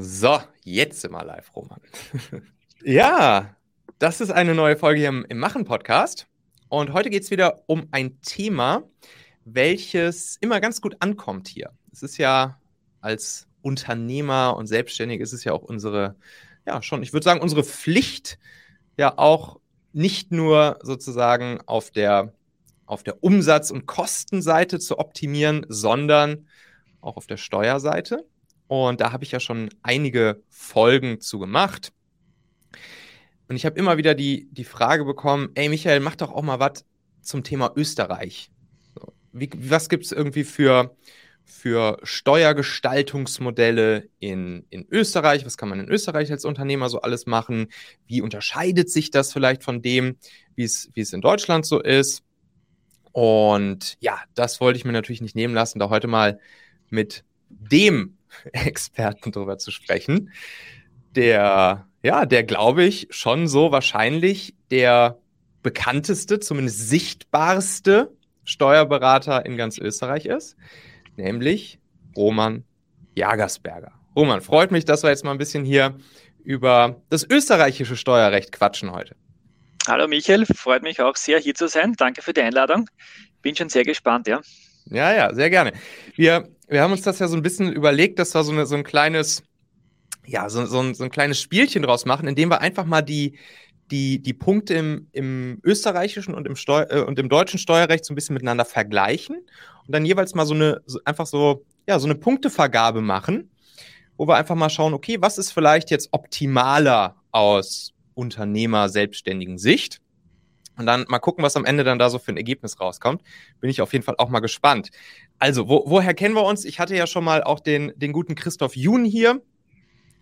So, jetzt sind wir live, Roman. ja, das ist eine neue Folge hier im, im Machen-Podcast. Und heute geht es wieder um ein Thema, welches immer ganz gut ankommt hier. Es ist ja als Unternehmer und Selbstständige ist es ja auch unsere, ja schon, ich würde sagen, unsere Pflicht, ja auch nicht nur sozusagen auf der, auf der Umsatz- und Kostenseite zu optimieren, sondern auch auf der Steuerseite. Und da habe ich ja schon einige Folgen zu gemacht. Und ich habe immer wieder die, die Frage bekommen, ey Michael, mach doch auch mal was zum Thema Österreich. Wie, was gibt es irgendwie für, für Steuergestaltungsmodelle in, in Österreich? Was kann man in Österreich als Unternehmer so alles machen? Wie unterscheidet sich das vielleicht von dem, wie es in Deutschland so ist? Und ja, das wollte ich mir natürlich nicht nehmen lassen, da heute mal mit dem Experten drüber zu sprechen, der, ja, der glaube ich schon so wahrscheinlich der bekannteste, zumindest sichtbarste Steuerberater in ganz Österreich ist, nämlich Roman Jagersberger. Roman, freut mich, dass wir jetzt mal ein bisschen hier über das österreichische Steuerrecht quatschen heute. Hallo Michael, freut mich auch sehr hier zu sein. Danke für die Einladung. Bin schon sehr gespannt, ja. Ja, ja, sehr gerne. Wir, wir haben uns das ja so ein bisschen überlegt, dass wir so, eine, so ein kleines, ja, so, so, ein, so ein kleines Spielchen draus machen, indem wir einfach mal die, die, die Punkte im, im österreichischen und im, Steu äh, und im deutschen Steuerrecht so ein bisschen miteinander vergleichen und dann jeweils mal so eine, so einfach so, ja, so eine Punktevergabe machen, wo wir einfach mal schauen, okay, was ist vielleicht jetzt optimaler aus Unternehmer selbstständigen Sicht? Und dann mal gucken, was am Ende dann da so für ein Ergebnis rauskommt. Bin ich auf jeden Fall auch mal gespannt. Also, wo, woher kennen wir uns? Ich hatte ja schon mal auch den, den guten Christoph Jun hier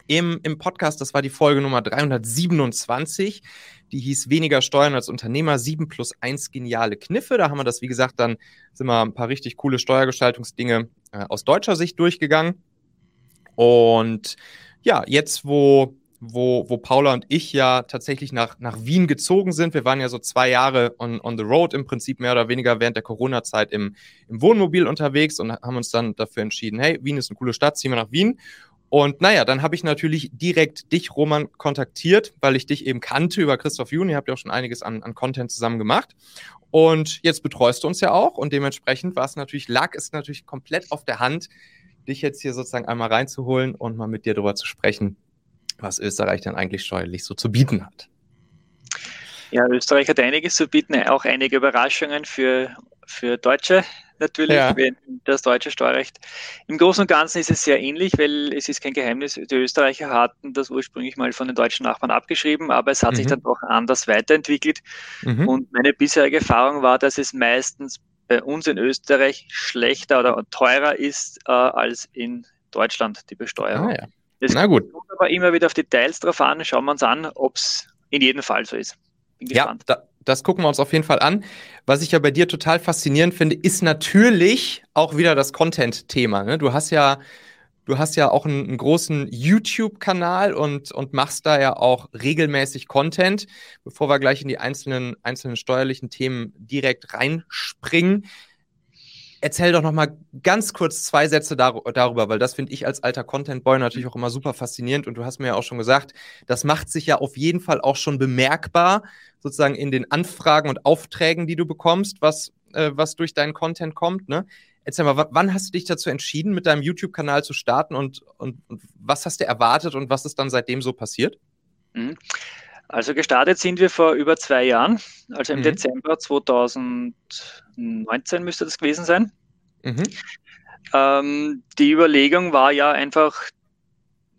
im, im Podcast. Das war die Folge Nummer 327. Die hieß Weniger Steuern als Unternehmer, 7 plus 1 geniale Kniffe. Da haben wir das, wie gesagt, dann sind wir ein paar richtig coole Steuergestaltungsdinge äh, aus deutscher Sicht durchgegangen. Und ja, jetzt, wo wo, wo Paula und ich ja tatsächlich nach, nach Wien gezogen sind. Wir waren ja so zwei Jahre on, on the road, im Prinzip mehr oder weniger während der Corona-Zeit im, im Wohnmobil unterwegs und haben uns dann dafür entschieden, hey, Wien ist eine coole Stadt, ziehen wir nach Wien. Und naja, dann habe ich natürlich direkt dich, Roman, kontaktiert, weil ich dich eben kannte über Christoph Juni. Ihr habt ja auch schon einiges an, an Content zusammen gemacht. Und jetzt betreust du uns ja auch. Und dementsprechend war es natürlich, lag es natürlich komplett auf der Hand, dich jetzt hier sozusagen einmal reinzuholen und mal mit dir darüber zu sprechen, was Österreich dann eigentlich steuerlich so zu bieten hat. Ja, Österreich hat einiges zu bieten, auch einige Überraschungen für, für Deutsche natürlich, ja. das deutsche Steuerrecht. Im Großen und Ganzen ist es sehr ähnlich, weil es ist kein Geheimnis, die Österreicher hatten das ursprünglich mal von den deutschen Nachbarn abgeschrieben, aber es hat mhm. sich dann doch anders weiterentwickelt. Mhm. Und meine bisherige Erfahrung war, dass es meistens bei uns in Österreich schlechter oder teurer ist äh, als in Deutschland, die Besteuerung. Ah, ja. Es Na gut. kommt aber immer wieder auf Details drauf an. Schauen wir uns an, ob es in jedem Fall so ist. Bin gespannt. Ja, da, das gucken wir uns auf jeden Fall an. Was ich ja bei dir total faszinierend finde, ist natürlich auch wieder das Content-Thema. Ne? Du hast ja, du hast ja auch einen, einen großen YouTube-Kanal und, und machst da ja auch regelmäßig Content. Bevor wir gleich in die einzelnen, einzelnen steuerlichen Themen direkt reinspringen, erzähl doch noch mal ganz kurz zwei Sätze dar darüber, weil das finde ich als alter Content Boy natürlich auch immer super faszinierend und du hast mir ja auch schon gesagt, das macht sich ja auf jeden Fall auch schon bemerkbar sozusagen in den Anfragen und Aufträgen, die du bekommst, was äh, was durch deinen Content kommt, ne? Erzähl mal, wann hast du dich dazu entschieden, mit deinem YouTube-Kanal zu starten und, und, und, was hast du erwartet und was ist dann seitdem so passiert? Mhm. Also gestartet sind wir vor über zwei Jahren, also im mhm. Dezember 2019 müsste das gewesen sein. Mhm. Ähm, die Überlegung war ja einfach,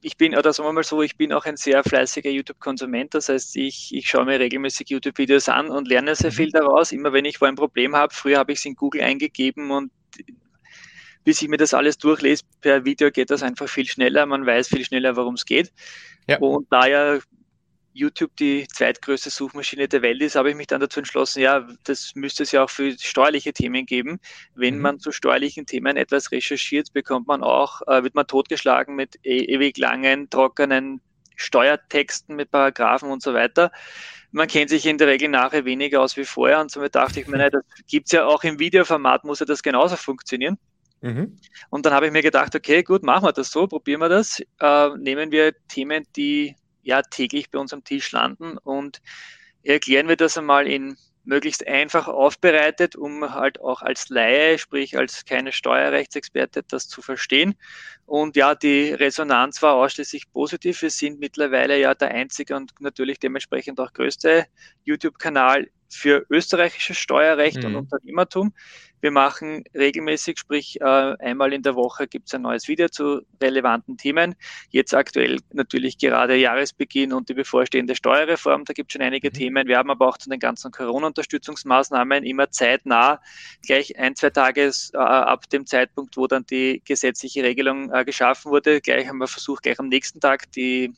ich bin, oder sagen wir mal so, ich bin auch ein sehr fleißiger YouTube-Konsument. Das heißt, ich, ich schaue mir regelmäßig YouTube-Videos an und lerne sehr mhm. viel daraus. Immer wenn ich wo ein Problem habe, früher habe ich es in Google eingegeben und bis ich mir das alles durchlese per Video geht das einfach viel schneller. Man weiß viel schneller, worum es geht. Ja. Und da ja YouTube die zweitgrößte Suchmaschine der Welt ist, habe ich mich dann dazu entschlossen, ja, das müsste es ja auch für steuerliche Themen geben. Wenn mhm. man zu steuerlichen Themen etwas recherchiert, bekommt man auch, äh, wird man totgeschlagen mit e ewig langen, trockenen Steuertexten mit Paragraphen und so weiter. Man kennt sich in der Regel nachher weniger aus wie vorher und somit dachte ich mir, das gibt es ja auch im Videoformat, muss ja das genauso funktionieren. Mhm. Und dann habe ich mir gedacht, okay, gut, machen wir das so, probieren wir das. Äh, nehmen wir Themen, die ja täglich bei uns am Tisch landen und erklären wir das einmal in möglichst einfach aufbereitet, um halt auch als Laie, sprich als keine Steuerrechtsexperte, das zu verstehen. Und ja, die Resonanz war ausschließlich positiv. Wir sind mittlerweile ja der einzige und natürlich dementsprechend auch größte YouTube-Kanal für österreichisches Steuerrecht mhm. und Unternehmertum. Wir machen regelmäßig, sprich äh, einmal in der Woche gibt es ein neues Video zu relevanten Themen. Jetzt aktuell natürlich gerade Jahresbeginn und die bevorstehende Steuerreform, da gibt es schon einige mhm. Themen. Wir haben aber auch zu den ganzen Corona-Unterstützungsmaßnahmen immer zeitnah, gleich ein, zwei Tage äh, ab dem Zeitpunkt, wo dann die gesetzliche Regelung äh, geschaffen wurde, gleich haben wir versucht, gleich am nächsten Tag die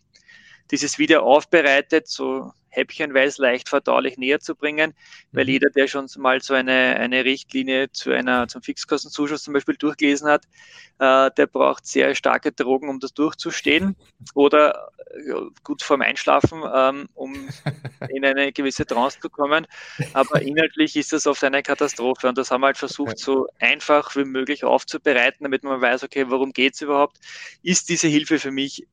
dieses Video aufbereitet, so häppchenweise leicht verdaulich näher zu bringen, weil mhm. jeder, der schon mal so eine, eine Richtlinie zu einer, zum Fixkostenzuschuss zum Beispiel durchgelesen hat, äh, der braucht sehr starke Drogen, um das durchzustehen oder äh, gut vorm Einschlafen, ähm, um in eine gewisse Trance zu kommen. Aber inhaltlich ist das oft eine Katastrophe und das haben wir halt versucht, so einfach wie möglich aufzubereiten, damit man weiß, okay, worum geht es überhaupt? Ist diese Hilfe für mich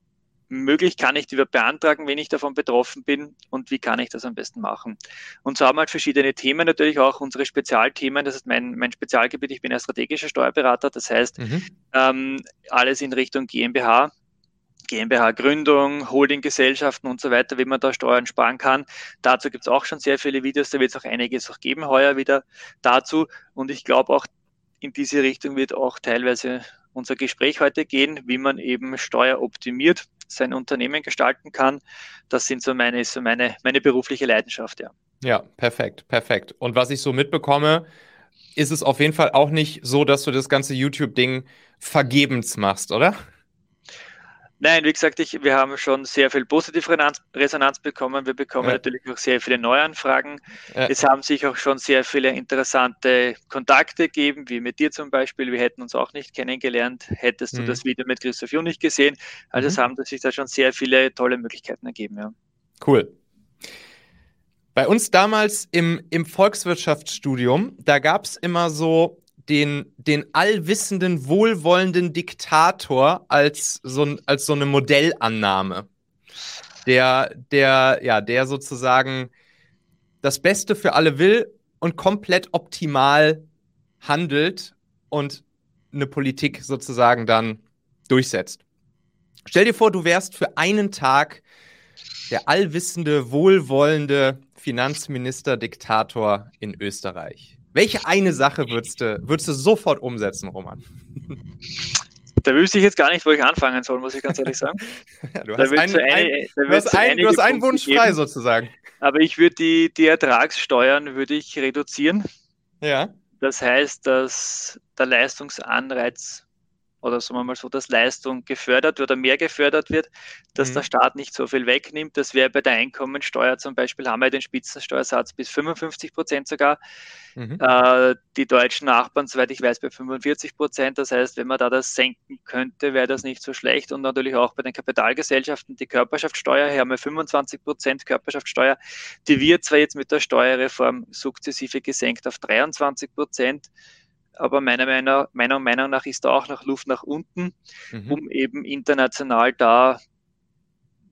möglich, kann ich die beantragen, wenn ich davon betroffen bin und wie kann ich das am besten machen. Und so haben wir halt verschiedene Themen, natürlich auch unsere Spezialthemen. Das ist mein, mein Spezialgebiet. Ich bin ein strategischer Steuerberater, das heißt mhm. ähm, alles in Richtung GmbH. GmbH-Gründung, Holdinggesellschaften und so weiter, wie man da Steuern sparen kann. Dazu gibt es auch schon sehr viele Videos, da wird es auch einiges auch geben heuer wieder dazu. Und ich glaube auch in diese Richtung wird auch teilweise unser Gespräch heute gehen, wie man eben steueroptimiert sein Unternehmen gestalten kann. Das sind so meine, so meine, meine berufliche Leidenschaft, ja. Ja, perfekt, perfekt. Und was ich so mitbekomme, ist es auf jeden Fall auch nicht so, dass du das ganze YouTube-Ding vergebens machst, oder? Nein, wie gesagt, ich, wir haben schon sehr viel positive Resonanz, bekommen. Wir bekommen ja. natürlich auch sehr viele Neuanfragen. Ja. Es haben sich auch schon sehr viele interessante Kontakte gegeben, wie mit dir zum Beispiel. Wir hätten uns auch nicht kennengelernt, hättest mhm. du das Video mit Christoph Jung nicht gesehen. Also mhm. es haben sich da schon sehr viele tolle Möglichkeiten ergeben. Ja. Cool. Bei uns damals im, im Volkswirtschaftsstudium, da gab es immer so den, den allwissenden, wohlwollenden Diktator als so, als so eine Modellannahme. Der, der, ja, der sozusagen das Beste für alle will und komplett optimal handelt und eine Politik sozusagen dann durchsetzt. Stell dir vor, du wärst für einen Tag der allwissende, wohlwollende Finanzminister-Diktator in Österreich. Welche eine Sache würdest du, würdest du sofort umsetzen, Roman? Da wüsste ich jetzt gar nicht, wo ich anfangen soll, muss ich ganz ehrlich sagen. ja, du, hast einen, ein, du, hast ein, du hast einen Wunsch frei sozusagen. Aber ich würde die, die Ertragssteuern würde ich reduzieren. Ja. Das heißt, dass der Leistungsanreiz oder sagen wir mal so, dass Leistung gefördert oder mehr gefördert wird, dass mhm. der Staat nicht so viel wegnimmt. Das wäre bei der Einkommensteuer zum Beispiel, haben wir den Spitzensteuersatz bis 55 Prozent sogar. Mhm. Äh, die deutschen Nachbarn, soweit ich weiß, bei 45 Prozent. Das heißt, wenn man da das senken könnte, wäre das nicht so schlecht. Und natürlich auch bei den Kapitalgesellschaften die Körperschaftssteuer. Hier haben wir 25 Prozent Körperschaftssteuer. Die wird zwar jetzt mit der Steuerreform sukzessive gesenkt auf 23 Prozent aber meiner Meinung, meiner Meinung nach ist da auch noch Luft nach unten, mhm. um eben international da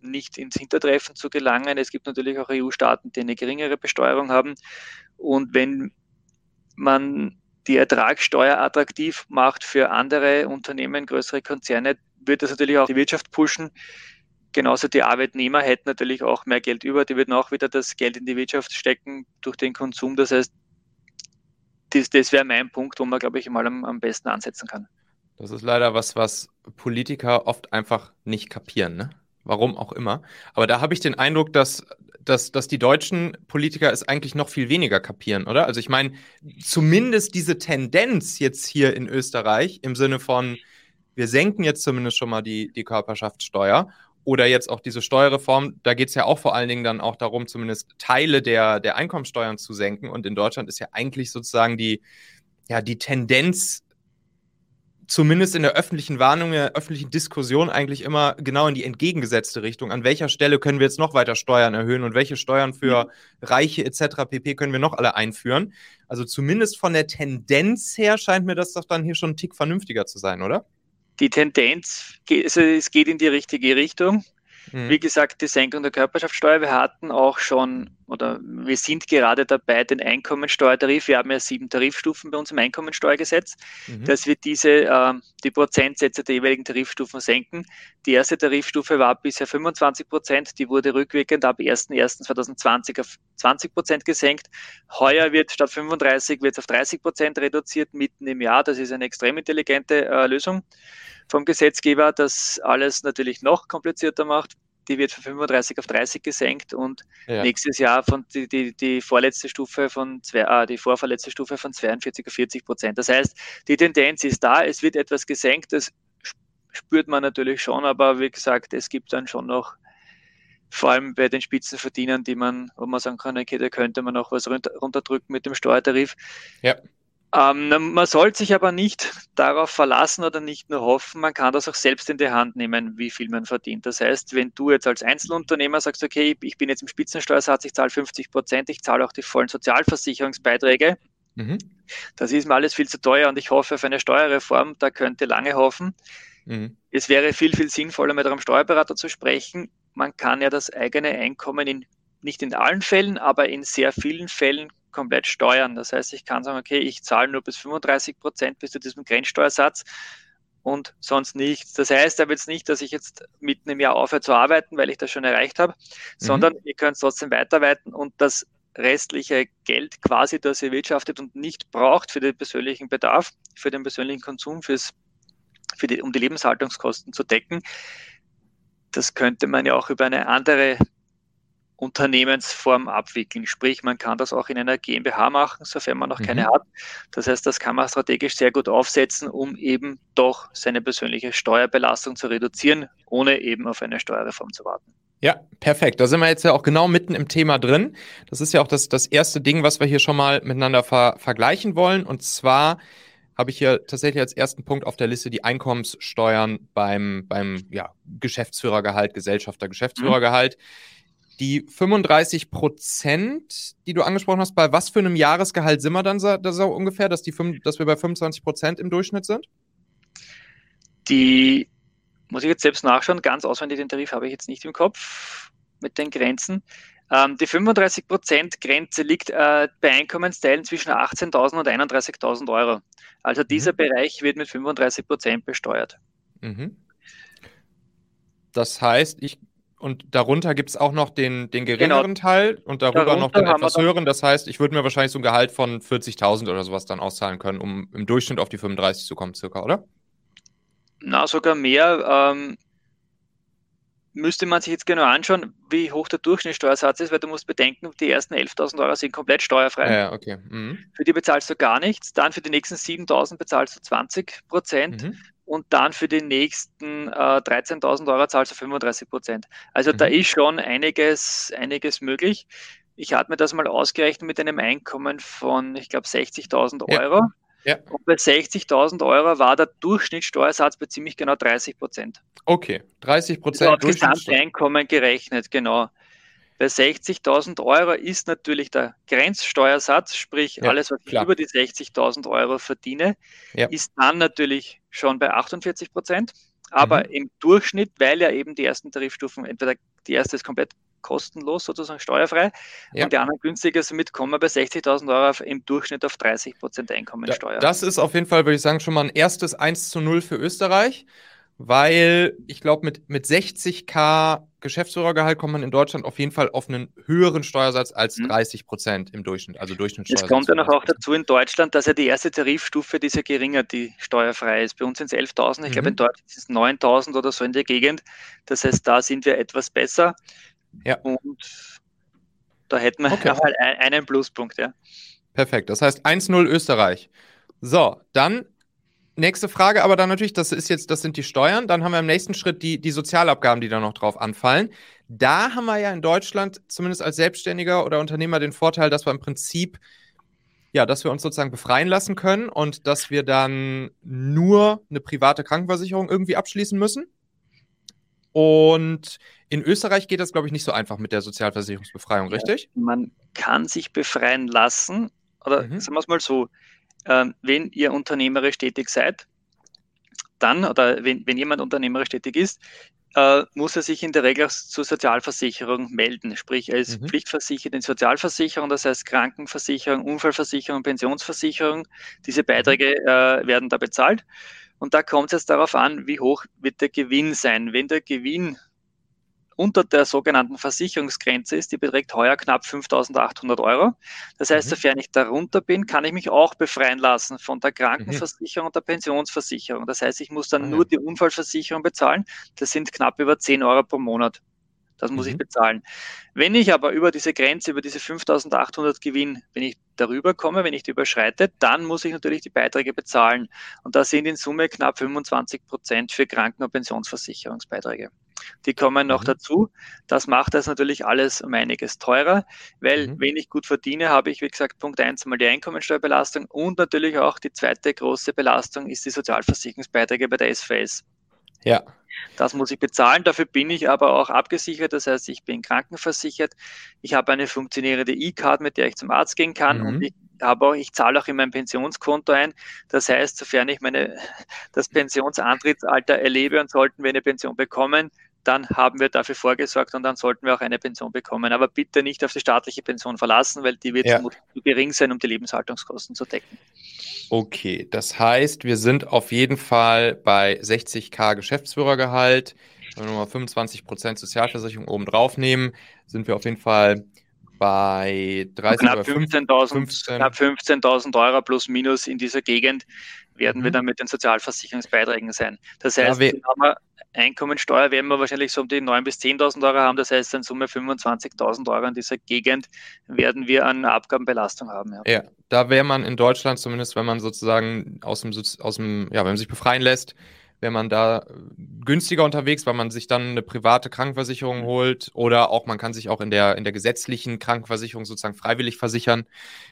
nicht ins Hintertreffen zu gelangen. Es gibt natürlich auch EU-Staaten, die eine geringere Besteuerung haben. Und wenn man die Ertragssteuer attraktiv macht für andere Unternehmen, größere Konzerne, wird das natürlich auch die Wirtschaft pushen. Genauso die Arbeitnehmer hätten natürlich auch mehr Geld über, die würden auch wieder das Geld in die Wirtschaft stecken durch den Konsum. Das heißt, das, das wäre mein Punkt, wo man, glaube ich, mal am, am besten ansetzen kann. Das ist leider was, was Politiker oft einfach nicht kapieren, ne? Warum auch immer. Aber da habe ich den Eindruck, dass, dass, dass die deutschen Politiker es eigentlich noch viel weniger kapieren, oder? Also ich meine, zumindest diese Tendenz jetzt hier in Österreich im Sinne von, wir senken jetzt zumindest schon mal die, die Körperschaftssteuer oder jetzt auch diese Steuerreform, da geht es ja auch vor allen Dingen dann auch darum, zumindest Teile der, der Einkommensteuern zu senken. Und in Deutschland ist ja eigentlich sozusagen die, ja, die Tendenz zumindest in der öffentlichen Warnung, in der öffentlichen Diskussion eigentlich immer genau in die entgegengesetzte Richtung. An welcher Stelle können wir jetzt noch weiter Steuern erhöhen und welche Steuern für Reiche etc. pp. können wir noch alle einführen? Also zumindest von der Tendenz her scheint mir das doch dann hier schon ein Tick vernünftiger zu sein, oder? Die Tendenz, also es geht in die richtige Richtung. Mhm. Wie gesagt, die Senkung der Körperschaftssteuer. Wir hatten auch schon, oder wir sind gerade dabei, den Einkommensteuertarif, wir haben ja sieben Tarifstufen bei uns im Einkommensteuergesetz, mhm. dass wir diese, äh, die Prozentsätze der jeweiligen Tarifstufen senken. Die erste Tarifstufe war bisher 25 Prozent, die wurde rückwirkend ab 1.1.2020 auf 20 Prozent gesenkt. Heuer wird statt 35 wird es auf 30 Prozent reduziert mitten im Jahr. Das ist eine extrem intelligente äh, Lösung vom Gesetzgeber, das alles natürlich noch komplizierter macht. Die wird von 35 auf 30 gesenkt und ja. nächstes Jahr von die, die, die vorletzte Stufe von zwei, äh, die vorverletzte Stufe von 42 auf 40 Prozent. Das heißt, die Tendenz ist da, es wird etwas gesenkt, das spürt man natürlich schon, aber wie gesagt, es gibt dann schon noch vor allem bei den Spitzenverdienern, die man, wo man sagen kann, okay, da könnte man noch was runterdrücken mit dem Steuertarif. Ja. Ähm, man sollte sich aber nicht darauf verlassen oder nicht nur hoffen, man kann das auch selbst in die Hand nehmen, wie viel man verdient. Das heißt, wenn du jetzt als Einzelunternehmer sagst, okay, ich bin jetzt im Spitzensteuersatz, ich zahle 50 Prozent, ich zahle auch die vollen Sozialversicherungsbeiträge, mhm. das ist mir alles viel zu teuer und ich hoffe auf eine Steuerreform, da könnte lange hoffen. Mhm. Es wäre viel, viel sinnvoller, mit einem Steuerberater zu sprechen. Man kann ja das eigene Einkommen in, nicht in allen Fällen, aber in sehr vielen Fällen komplett steuern. Das heißt, ich kann sagen, okay, ich zahle nur bis 35 Prozent bis zu diesem Grenzsteuersatz und sonst nichts. Das heißt aber jetzt nicht, dass ich jetzt mitten im Jahr aufhöre zu arbeiten, weil ich das schon erreicht habe, mhm. sondern ihr könnt trotzdem weiterarbeiten und das restliche Geld quasi, das ihr wirtschaftet und nicht braucht für den persönlichen Bedarf, für den persönlichen Konsum, fürs, für die, um die Lebenshaltungskosten zu decken. Das könnte man ja auch über eine andere Unternehmensform abwickeln. Sprich, man kann das auch in einer GmbH machen, sofern man noch mhm. keine hat. Das heißt, das kann man strategisch sehr gut aufsetzen, um eben doch seine persönliche Steuerbelastung zu reduzieren, ohne eben auf eine Steuerreform zu warten. Ja, perfekt. Da sind wir jetzt ja auch genau mitten im Thema drin. Das ist ja auch das, das erste Ding, was wir hier schon mal miteinander ver vergleichen wollen. Und zwar habe ich hier tatsächlich als ersten Punkt auf der Liste die Einkommenssteuern beim, beim ja, Geschäftsführergehalt, Gesellschafter, Geschäftsführergehalt. Mhm die 35 Prozent, die du angesprochen hast, bei was für einem Jahresgehalt sind wir dann so, das so ungefähr, dass, die, dass wir bei 25 Prozent im Durchschnitt sind? Die muss ich jetzt selbst nachschauen, ganz auswendig den Tarif habe ich jetzt nicht im Kopf mit den Grenzen. Ähm, die 35 Prozent Grenze liegt äh, bei Einkommensteilen zwischen 18.000 und 31.000 Euro. Also dieser mhm. Bereich wird mit 35 Prozent besteuert. Mhm. Das heißt, ich und darunter gibt es auch noch den, den geringeren genau. Teil und darüber darunter noch den etwas höheren. Das heißt, ich würde mir wahrscheinlich so ein Gehalt von 40.000 oder sowas dann auszahlen können, um im Durchschnitt auf die 35 zu kommen, circa, oder? Na, sogar mehr. Ähm, müsste man sich jetzt genau anschauen, wie hoch der Durchschnittssteuersatz ist, weil du musst bedenken, die ersten 11.000 Euro sind komplett steuerfrei. Ja, okay. Mhm. Für die bezahlst du gar nichts. Dann für die nächsten 7.000 bezahlst du 20 Prozent. Mhm und dann für die nächsten äh, 13.000 Euro zahlst du 35 Prozent. Also mhm. da ist schon einiges, einiges möglich. Ich hatte mir das mal ausgerechnet mit einem Einkommen von, ich glaube, 60.000 Euro. Ja. Und bei 60.000 Euro war der Durchschnittssteuersatz bei ziemlich genau 30 Prozent. Okay, 30 Prozent. Also auf Gesamteinkommen gerechnet, genau. Bei 60.000 Euro ist natürlich der Grenzsteuersatz, sprich ja, alles, was ich klar. über die 60.000 Euro verdiene, ja. ist dann natürlich schon bei 48 Prozent. Aber mhm. im Durchschnitt, weil ja eben die ersten Tarifstufen, entweder die erste ist komplett kostenlos, sozusagen steuerfrei, ja. und die anderen günstiger, somit kommen wir bei 60.000 Euro im Durchschnitt auf 30 Prozent Einkommensteuer. Das ist auf jeden Fall, würde ich sagen, schon mal ein erstes 1 zu 0 für Österreich weil ich glaube, mit, mit 60k Geschäftsführergehalt kommt man in Deutschland auf jeden Fall auf einen höheren Steuersatz als 30 mhm. Prozent im Durchschnitt, also Durchschnittssteuersatz. Es kommt ja noch auch dazu in Deutschland, dass ja die erste Tarifstufe, die ist ja geringer, die steuerfrei ist. Bei uns sind es 11.000, ich mhm. glaube in Deutschland sind es 9.000 oder so in der Gegend. Das heißt, da sind wir etwas besser. Ja. Und da hätten wir okay. mal einen Pluspunkt, ja. Perfekt, das heißt 1-0 Österreich. So, dann Nächste Frage, aber dann natürlich, das ist jetzt, das sind die Steuern. Dann haben wir im nächsten Schritt die, die Sozialabgaben, die da noch drauf anfallen. Da haben wir ja in Deutschland, zumindest als Selbstständiger oder Unternehmer, den Vorteil, dass wir im Prinzip ja, dass wir uns sozusagen befreien lassen können und dass wir dann nur eine private Krankenversicherung irgendwie abschließen müssen. Und in Österreich geht das, glaube ich, nicht so einfach mit der Sozialversicherungsbefreiung, richtig? Man kann sich befreien lassen, oder mhm. sagen wir es mal so, äh, wenn ihr unternehmerisch tätig seid, dann, oder wenn, wenn jemand unternehmerisch tätig ist, äh, muss er sich in der Regel zur Sozialversicherung melden. Sprich, er ist mhm. pflichtversichert in Sozialversicherung, das heißt Krankenversicherung, Unfallversicherung, Pensionsversicherung. Diese mhm. Beiträge äh, werden da bezahlt. Und da kommt es jetzt darauf an, wie hoch wird der Gewinn sein. Wenn der Gewinn unter der sogenannten Versicherungsgrenze ist, die beträgt heuer knapp 5.800 Euro. Das heißt, mhm. sofern ich darunter bin, kann ich mich auch befreien lassen von der Krankenversicherung mhm. und der Pensionsversicherung. Das heißt, ich muss dann mhm. nur die Unfallversicherung bezahlen. Das sind knapp über 10 Euro pro Monat. Das muss mhm. ich bezahlen. Wenn ich aber über diese Grenze, über diese 5800 Gewinn, wenn ich darüber komme, wenn ich die überschreite, dann muss ich natürlich die Beiträge bezahlen. Und da sind in Summe knapp 25 Prozent für Kranken- und Pensionsversicherungsbeiträge. Die kommen noch mhm. dazu. Das macht das natürlich alles um einiges teurer, weil mhm. wenn ich gut verdiene, habe ich, wie gesagt, Punkt eins mal die Einkommensteuerbelastung und natürlich auch die zweite große Belastung ist die Sozialversicherungsbeiträge bei der SVS. Ja. Das muss ich bezahlen, dafür bin ich aber auch abgesichert. Das heißt, ich bin krankenversichert. Ich habe eine funktionierende E-Card, mit der ich zum Arzt gehen kann mhm. und ich habe auch, ich zahle auch in mein Pensionskonto ein. Das heißt, sofern ich meine, das Pensionsantrittsalter erlebe und sollten wir eine Pension bekommen, dann haben wir dafür vorgesorgt und dann sollten wir auch eine Pension bekommen. Aber bitte nicht auf die staatliche Pension verlassen, weil die wird ja. zu gering sein, um die Lebenshaltungskosten zu decken. Okay, das heißt, wir sind auf jeden Fall bei 60k Geschäftsführergehalt. Wenn wir nochmal 25% Sozialversicherung oben drauf nehmen, sind wir auf jeden Fall bei 30 knapp 15.000 15. knapp 15.000 Euro plus minus in dieser Gegend werden mhm. wir dann mit den Sozialversicherungsbeiträgen sein. Das heißt, ja, wir Einkommensteuer werden wir wahrscheinlich so um die 9.000 bis 10.000 Euro haben. Das heißt, in Summe 25.000 Euro in dieser Gegend werden wir an Abgabenbelastung haben. Ja, ja da wäre man in Deutschland zumindest, wenn man sozusagen aus dem, aus dem, ja, wenn man sich befreien lässt, wäre man da günstiger unterwegs, weil man sich dann eine private Krankenversicherung mhm. holt oder auch man kann sich auch in der, in der gesetzlichen Krankenversicherung sozusagen freiwillig versichern.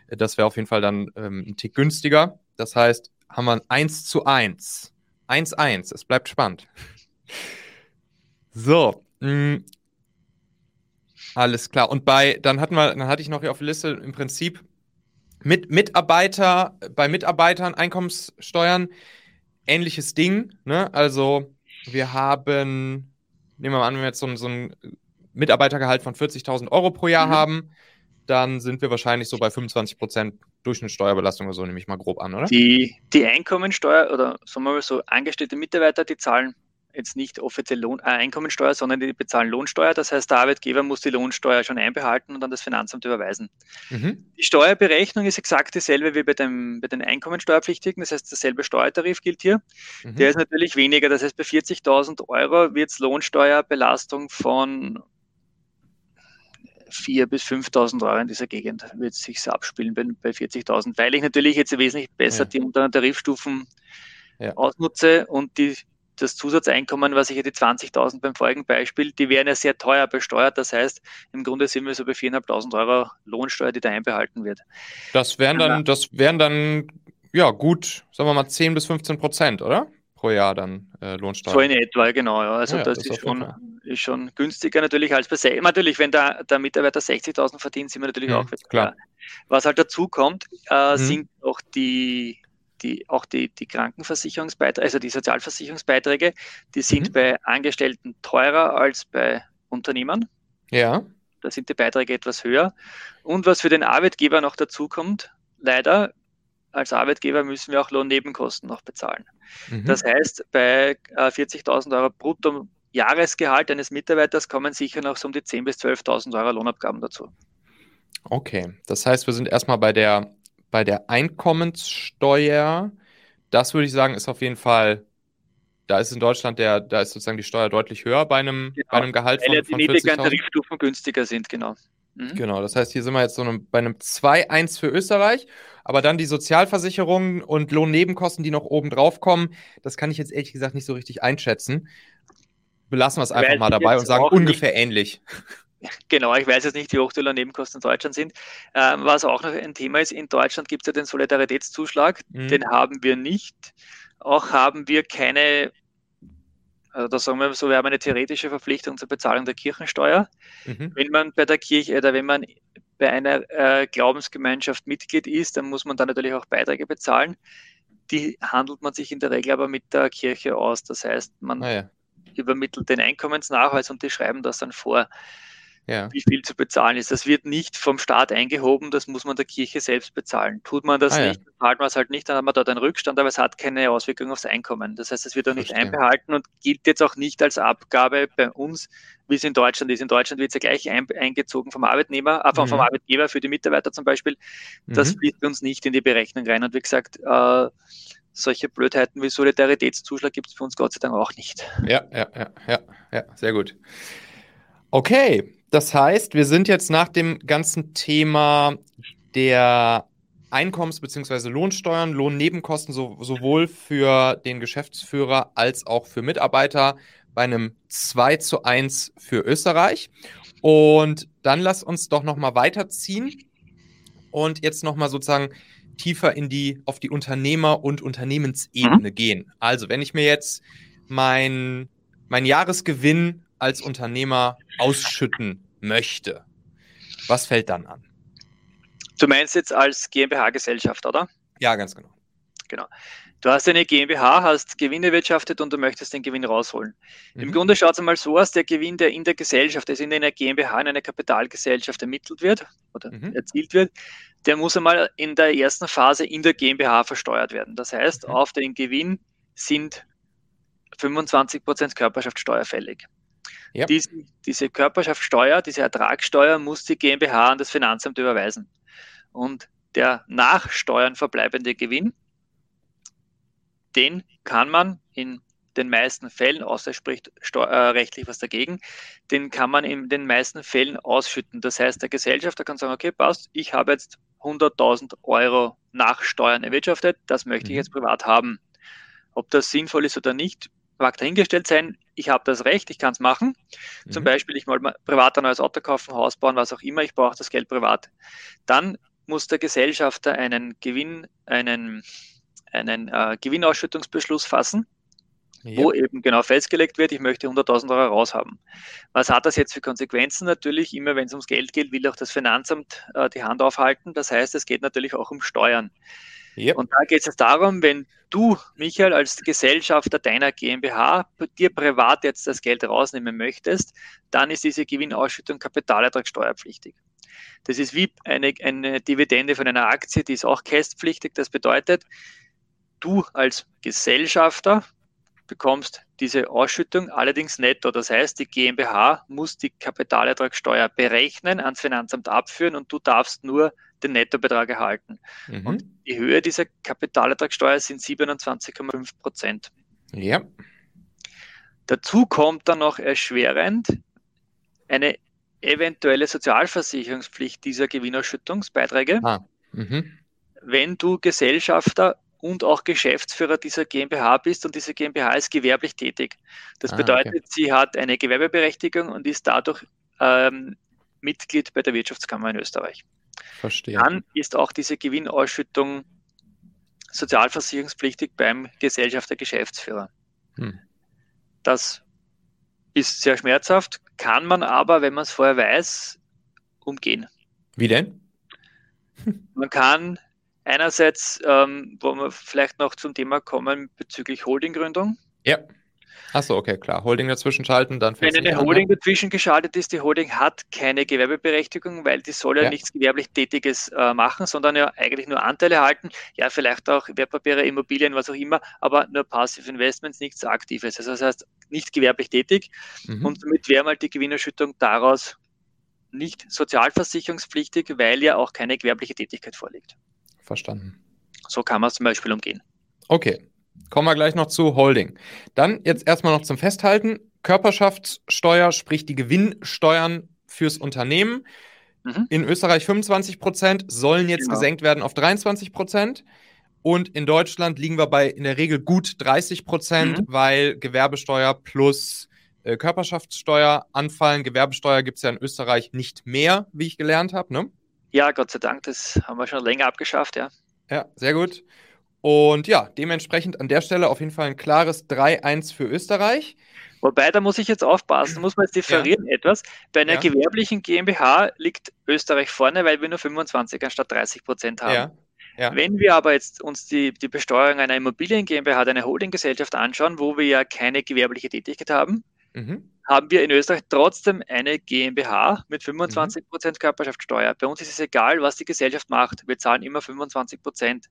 Das wäre auf jeden Fall dann ähm, ein Tick günstiger. Das heißt, haben wir ein 1 zu 1. 1-1. Es bleibt spannend. So. Mh. Mm. Alles klar. Und bei, dann hatten wir, dann hatte ich noch hier auf der Liste im Prinzip mit Mitarbeiter, bei Mitarbeitern Einkommenssteuern ähnliches Ding. Ne? Also wir haben, nehmen wir mal an, wenn wir jetzt so, so ein Mitarbeitergehalt von 40.000 Euro pro Jahr mhm. haben, dann sind wir wahrscheinlich so bei 25 Prozent Durchschnittssteuerbelastung oder so, nehme ich mal grob an, oder? Die, die Einkommensteuer oder sagen wir mal so, angestellte Mitarbeiter, die zahlen jetzt nicht offiziell Lohn, äh, Einkommensteuer, sondern die bezahlen Lohnsteuer. Das heißt, der Arbeitgeber muss die Lohnsteuer schon einbehalten und an das Finanzamt überweisen. Mhm. Die Steuerberechnung ist exakt dieselbe wie bei, dem, bei den Einkommensteuerpflichtigen. Das heißt, derselbe Steuertarif gilt hier. Mhm. Der ist natürlich weniger. Das heißt, bei 40.000 Euro wird es Lohnsteuerbelastung von 4.000 bis 5.000 Euro in dieser Gegend wird sich abspielen bei, bei 40.000, weil ich natürlich jetzt wesentlich besser ja. die unteren Tarifstufen ja. ausnutze und die, das Zusatzeinkommen, was ich ja die 20.000 beim vorigen Beispiel, die wären ja sehr teuer besteuert. Das heißt, im Grunde sind wir so bei 4.500 Euro Lohnsteuer, die da einbehalten wird. Das wären dann, das wären dann, ja, gut, sagen wir mal 10 bis 15 Prozent, oder? Pro Jahr dann äh, Lohnsteuer. So in etwa, genau. Ja. Also ja, das, das, ist schon, ist schon günstiger natürlich als bei 60. Natürlich, wenn der, der Mitarbeiter 60.000 verdient, sind wir natürlich mhm, auch klar. Was halt dazu kommt, äh, mhm. sind auch die, die, auch die, die Krankenversicherungsbeiträge, also die Sozialversicherungsbeiträge, die sind mhm. bei Angestellten teurer als bei Unternehmern. Ja. Da sind die Beiträge etwas höher. Und was für den Arbeitgeber noch dazu kommt, leider, als Arbeitgeber müssen wir auch Lohnnebenkosten noch bezahlen. Mhm. Das heißt, bei 40.000 äh, Euro brutto Jahresgehalt eines Mitarbeiters kommen sicher noch so um die 10.000 bis 12.000 Euro Lohnabgaben dazu. Okay, das heißt, wir sind erstmal bei der, bei der Einkommenssteuer. Das würde ich sagen, ist auf jeden Fall, da ist in Deutschland der, da ist sozusagen die Steuer deutlich höher bei einem, genau, bei einem Gehalt von, weil ja die niedrigeren Tarifstufen günstiger sind, genau. Mhm. Genau, das heißt, hier sind wir jetzt so bei einem 2-1 für Österreich, aber dann die Sozialversicherungen und Lohnnebenkosten, die noch oben drauf kommen, das kann ich jetzt ehrlich gesagt nicht so richtig einschätzen. Belassen wir es einfach mal dabei und sagen ungefähr nicht, ähnlich. Genau, ich weiß jetzt nicht, wie hoch die Nebenkosten in Deutschland sind. Ähm, was auch noch ein Thema ist, in Deutschland gibt es ja den Solidaritätszuschlag, mhm. den haben wir nicht. Auch haben wir keine, also da sagen wir so, wir haben eine theoretische Verpflichtung zur Bezahlung der Kirchensteuer. Mhm. Wenn man bei der Kirche oder wenn man bei einer äh, Glaubensgemeinschaft Mitglied ist, dann muss man da natürlich auch Beiträge bezahlen. Die handelt man sich in der Regel aber mit der Kirche aus. Das heißt, man ah ja. Übermittelt den Einkommensnachweis und die schreiben das dann vor ja. wie viel zu bezahlen ist. Das wird nicht vom Staat eingehoben, das muss man der Kirche selbst bezahlen. Tut man das ah, nicht, ja. zahlt man es halt nicht, dann hat man dort einen Rückstand, aber es hat keine Auswirkung aufs Einkommen. Das heißt, es wird auch nicht Verstehen. einbehalten und gilt jetzt auch nicht als Abgabe bei uns, wie es in Deutschland ist. In Deutschland wird es ja gleich ein, eingezogen vom Arbeitnehmer, äh, vom, mhm. Arbeitgeber für die Mitarbeiter zum Beispiel. Das mhm. fließt uns nicht in die Berechnung rein. Und wie gesagt, äh, solche Blödheiten wie Solidaritätszuschlag gibt es für uns Gott sei Dank auch nicht. Ja, ja, ja, ja, ja, sehr gut. Okay, das heißt, wir sind jetzt nach dem ganzen Thema der Einkommens- bzw. Lohnsteuern, Lohnnebenkosten so, sowohl für den Geschäftsführer als auch für Mitarbeiter bei einem 2 zu 1 für Österreich. Und dann lass uns doch nochmal weiterziehen und jetzt nochmal sozusagen tiefer in die, auf die Unternehmer- und Unternehmensebene mhm. gehen. Also, wenn ich mir jetzt mein, mein Jahresgewinn als Unternehmer ausschütten möchte, was fällt dann an? Du meinst jetzt als GmbH-Gesellschaft, oder? Ja, ganz genau. Genau. Du hast eine GmbH, hast Gewinne erwirtschaftet und du möchtest den Gewinn rausholen. Mhm. Im Grunde schaut es einmal so aus, der Gewinn, der in der Gesellschaft, also in einer GmbH, in einer Kapitalgesellschaft ermittelt wird oder mhm. erzielt wird, der muss einmal in der ersten Phase in der GmbH versteuert werden. Das heißt, mhm. auf den Gewinn sind 25% Körperschaftssteuer fällig. Ja. Diesen, diese Körperschaftssteuer, diese Ertragssteuer muss die GmbH an das Finanzamt überweisen. Und der nach Steuern verbleibende Gewinn, den kann man in den meisten Fällen, außer spricht äh, rechtlich was dagegen, den kann man in den meisten Fällen ausschütten. Das heißt, der Gesellschafter kann sagen, okay, passt, ich habe jetzt 100.000 Euro nach Steuern erwirtschaftet, das möchte mhm. ich jetzt privat haben. Ob das sinnvoll ist oder nicht, mag dahingestellt sein. Ich habe das Recht, ich kann es machen. Mhm. Zum Beispiel, ich wollte privat ein neues Auto kaufen, Haus bauen, was auch immer, ich brauche das Geld privat. Dann muss der Gesellschafter einen Gewinn, einen, einen äh, Gewinnausschüttungsbeschluss fassen, ja. wo eben genau festgelegt wird, ich möchte 100.000 Euro raushaben. Was hat das jetzt für Konsequenzen? Natürlich, immer wenn es ums Geld geht, will auch das Finanzamt äh, die Hand aufhalten. Das heißt, es geht natürlich auch um Steuern. Yep. Und da geht es darum, wenn du, Michael, als Gesellschafter deiner GmbH dir privat jetzt das Geld rausnehmen möchtest, dann ist diese Gewinnausschüttung kapitalertragssteuerpflichtig. Das ist wie eine, eine Dividende von einer Aktie, die ist auch kästpflichtig. Das bedeutet, du als Gesellschafter bekommst diese Ausschüttung allerdings netto. Das heißt, die GmbH muss die Kapitalertragssteuer berechnen, ans Finanzamt abführen und du darfst nur den Nettobetrag erhalten. Mhm. Und die Höhe dieser Kapitalertragssteuer sind 27,5 Prozent. Ja. Dazu kommt dann noch erschwerend eine eventuelle Sozialversicherungspflicht dieser Gewinnausschüttungsbeiträge. Ah. Mhm. Wenn du Gesellschafter und auch Geschäftsführer dieser GmbH bist und diese GmbH ist gewerblich tätig. Das ah, bedeutet, okay. sie hat eine Gewerbeberechtigung und ist dadurch ähm, Mitglied bei der Wirtschaftskammer in Österreich. Verstehe. Dann ist auch diese Gewinnausschüttung sozialversicherungspflichtig beim Gesellschafter Geschäftsführer. Hm. Das ist sehr schmerzhaft, kann man aber, wenn man es vorher weiß, umgehen. Wie denn? Man kann einerseits, ähm, wo wir vielleicht noch zum Thema kommen bezüglich Holdinggründung. Ja. Achso, okay, klar. Holding dazwischen schalten, dann Wenn eine Holding an, dazwischen geschaltet ist, die Holding hat keine Gewerbeberechtigung, weil die soll ja, ja. nichts gewerblich Tätiges äh, machen, sondern ja eigentlich nur Anteile halten, ja, vielleicht auch Wertpapiere, Immobilien, was auch immer, aber nur Passive Investments, nichts Aktives. Also das heißt, nicht gewerblich tätig mhm. und damit wäre mal die Gewinnerschüttung daraus nicht sozialversicherungspflichtig, weil ja auch keine gewerbliche Tätigkeit vorliegt. Verstanden. So kann man es zum Beispiel umgehen. Okay, Kommen wir gleich noch zu Holding. Dann jetzt erstmal noch zum Festhalten. Körperschaftssteuer, sprich die Gewinnsteuern fürs Unternehmen. Mhm. In Österreich 25 Prozent, sollen jetzt genau. gesenkt werden auf 23 Prozent. Und in Deutschland liegen wir bei in der Regel gut 30 Prozent, mhm. weil Gewerbesteuer plus äh, Körperschaftssteuer anfallen. Gewerbesteuer gibt es ja in Österreich nicht mehr, wie ich gelernt habe. Ne? Ja, Gott sei Dank, das haben wir schon länger abgeschafft, ja. Ja, sehr gut. Und ja, dementsprechend an der Stelle auf jeden Fall ein klares 3-1 für Österreich. Wobei, da muss ich jetzt aufpassen, muss man jetzt differieren ja. etwas. Bei einer ja. gewerblichen GmbH liegt Österreich vorne, weil wir nur 25 anstatt 30 Prozent haben. Ja. Ja. Wenn wir aber jetzt uns die, die Besteuerung einer Immobilien GmbH, einer Holdinggesellschaft anschauen, wo wir ja keine gewerbliche Tätigkeit haben, mhm haben wir in Österreich trotzdem eine GmbH mit 25% mhm. Körperschaftssteuer. Bei uns ist es egal, was die Gesellschaft macht. Wir zahlen immer 25%.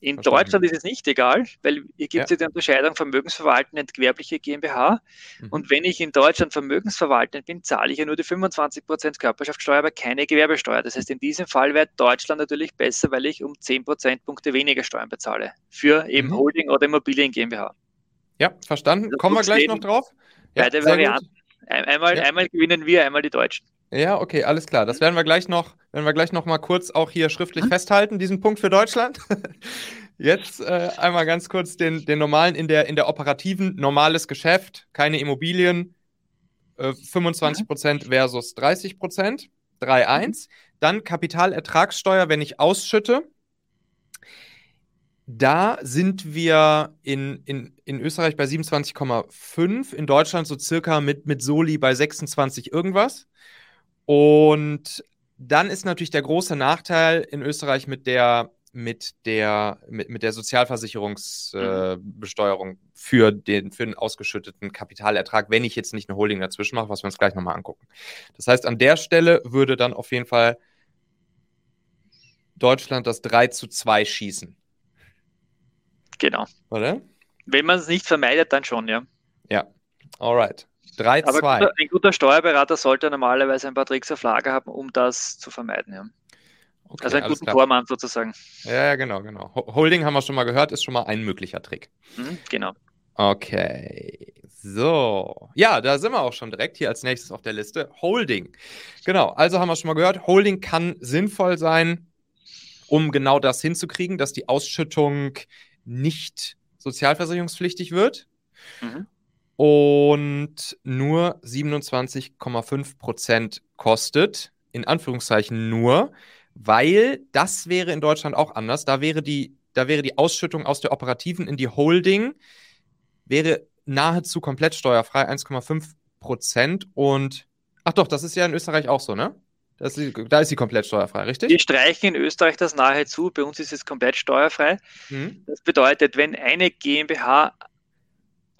In Verstanden. Deutschland ist es nicht egal, weil hier gibt es ja. die Unterscheidung Vermögensverwalten und gewerbliche GmbH. Mhm. Und wenn ich in Deutschland Vermögensverwaltend bin, zahle ich ja nur die 25% Körperschaftssteuer, aber keine Gewerbesteuer. Das heißt, in diesem Fall wäre Deutschland natürlich besser, weil ich um 10 Prozentpunkte weniger Steuern bezahle für eben mhm. Holding oder Immobilien GmbH. Ja, verstanden. Kommen wir gleich noch drauf. Ja, Beide Varianten. Einmal, ja. einmal gewinnen wir, einmal die Deutschen. Ja, okay, alles klar. Das werden wir gleich noch, werden wir gleich noch mal kurz auch hier schriftlich mhm. festhalten, diesen Punkt für Deutschland. Jetzt äh, einmal ganz kurz den, den normalen in der, in der operativen, normales Geschäft, keine Immobilien, äh, 25% mhm. versus 30%, 3-1. Mhm. Dann Kapitalertragssteuer, wenn ich ausschütte, da sind wir in, in, in Österreich bei 27,5, in Deutschland so circa mit, mit Soli bei 26 irgendwas. Und dann ist natürlich der große Nachteil in Österreich mit der, mit der, mit, mit der Sozialversicherungsbesteuerung äh, für, den, für den ausgeschütteten Kapitalertrag, wenn ich jetzt nicht eine Holding dazwischen mache, was wir uns gleich nochmal angucken. Das heißt, an der Stelle würde dann auf jeden Fall Deutschland das 3 zu 2 schießen. Genau. Oder? Wenn man es nicht vermeidet, dann schon, ja. Ja, alright. 3, 2. Aber ein guter Steuerberater sollte normalerweise ein paar Tricks auf Lager haben, um das zu vermeiden, ja. Okay, also einen guten klar. Tormann sozusagen. Ja, ja, genau, genau. Holding haben wir schon mal gehört, ist schon mal ein möglicher Trick. Mhm, genau. Okay. So. Ja, da sind wir auch schon direkt hier als nächstes auf der Liste. Holding. Genau, also haben wir schon mal gehört, Holding kann sinnvoll sein, um genau das hinzukriegen, dass die Ausschüttung nicht sozialversicherungspflichtig wird mhm. und nur 27,5 Prozent kostet, in Anführungszeichen nur, weil das wäre in Deutschland auch anders. Da wäre die, da wäre die Ausschüttung aus der operativen in die Holding wäre nahezu komplett steuerfrei, 1,5 Prozent und ach doch, das ist ja in Österreich auch so, ne? Das, da ist sie komplett steuerfrei, richtig? Wir streichen in Österreich das nahezu. Bei uns ist es komplett steuerfrei. Mhm. Das bedeutet, wenn eine GmbH,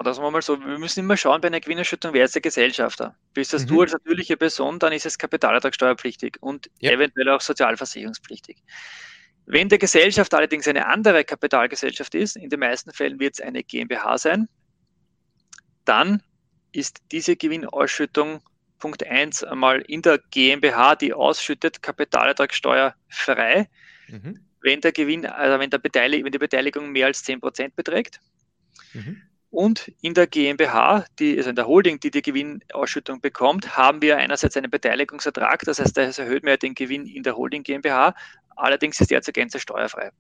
oder sagen wir mal so, wir müssen immer schauen bei einer Gewinnerschüttung, wer ist der Gesellschafter? Bist das mhm. du als natürliche Person, dann ist es kapitalertragssteuerpflichtig und ja. eventuell auch sozialversicherungspflichtig. Wenn der Gesellschaft allerdings eine andere Kapitalgesellschaft ist, in den meisten Fällen wird es eine GmbH sein, dann ist diese Gewinnausschüttung Punkt 1 einmal in der GmbH, die ausschüttet, Kapitalertragssteuer frei, mhm. wenn der Gewinn, also wenn, der Beteilig wenn die Beteiligung mehr als 10% beträgt. Mhm. Und in der GmbH, die, also in der Holding, die die Gewinnausschüttung bekommt, haben wir einerseits einen Beteiligungsertrag, das heißt, das erhöht mir den Gewinn in der Holding GmbH, allerdings ist der zur Gänze steuerfrei.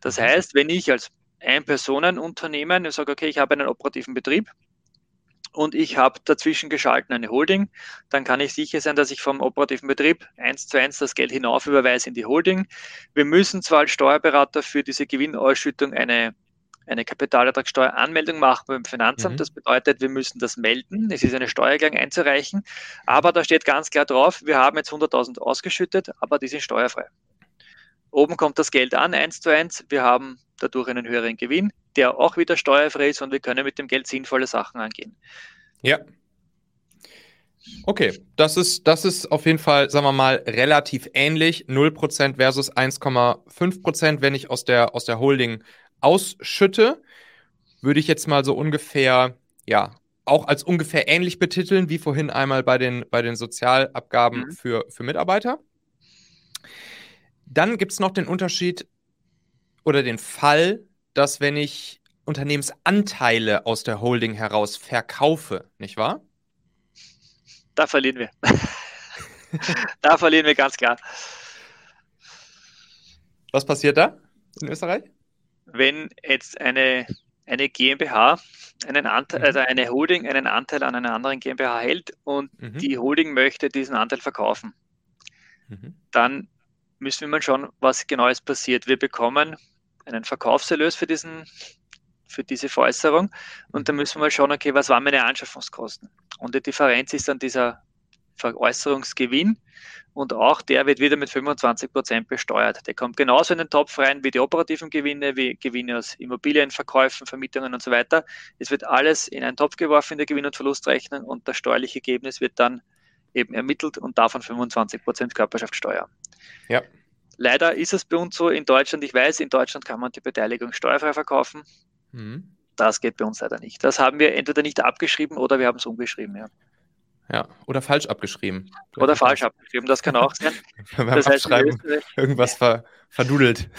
Das mhm. heißt, wenn ich als Ein-Personen-Unternehmen sage, okay, ich habe einen operativen Betrieb, und ich habe dazwischen geschalten eine Holding, dann kann ich sicher sein, dass ich vom operativen Betrieb eins zu eins das Geld hinauf überweise in die Holding. Wir müssen zwar als Steuerberater für diese Gewinnausschüttung eine eine Kapitalertragssteueranmeldung machen beim Finanzamt. Mhm. Das bedeutet, wir müssen das melden. Es ist eine Steuererklärung einzureichen. Aber da steht ganz klar drauf, wir haben jetzt 100.000 ausgeschüttet, aber die sind steuerfrei. Oben kommt das Geld an, eins zu eins. Wir haben dadurch einen höheren Gewinn der auch wieder steuerfrei ist und wir können mit dem Geld sinnvolle Sachen angehen. Ja. Okay, das ist, das ist auf jeden Fall, sagen wir mal, relativ ähnlich. 0% versus 1,5%, wenn ich aus der, aus der Holding ausschütte, würde ich jetzt mal so ungefähr, ja, auch als ungefähr ähnlich betiteln, wie vorhin einmal bei den, bei den Sozialabgaben mhm. für, für Mitarbeiter. Dann gibt es noch den Unterschied oder den Fall, dass wenn ich Unternehmensanteile aus der Holding heraus verkaufe, nicht wahr? Da verlieren wir. da verlieren wir ganz klar. Was passiert da in Österreich? Wenn jetzt eine eine GmbH, einen Anteil, mhm. also eine Holding einen Anteil an einer anderen GmbH hält und mhm. die Holding möchte diesen Anteil verkaufen, mhm. dann müssen wir mal schauen, was genau ist passiert. Wir bekommen einen Verkaufserlös für diesen für diese Veräußerung und dann müssen wir mal schauen, okay, was waren meine Anschaffungskosten? Und die Differenz ist dann dieser Veräußerungsgewinn und auch der wird wieder mit 25 Prozent besteuert. Der kommt genauso in den Topf rein wie die operativen Gewinne, wie Gewinne aus Immobilienverkäufen, Vermietungen und so weiter. Es wird alles in einen Topf geworfen in der Gewinn- und Verlustrechnung und das steuerliche Ergebnis wird dann eben ermittelt und davon 25 Prozent Körperschaftssteuer. Ja. Leider ist es bei uns so in Deutschland, ich weiß, in Deutschland kann man die Beteiligung steuerfrei verkaufen. Mhm. Das geht bei uns leider nicht. Das haben wir entweder nicht abgeschrieben oder wir haben es umgeschrieben. Ja. Ja, oder falsch abgeschrieben. Oder falsch abgeschrieben, das kann auch sein. Beim das heißt, irgendwas ver, verdudelt.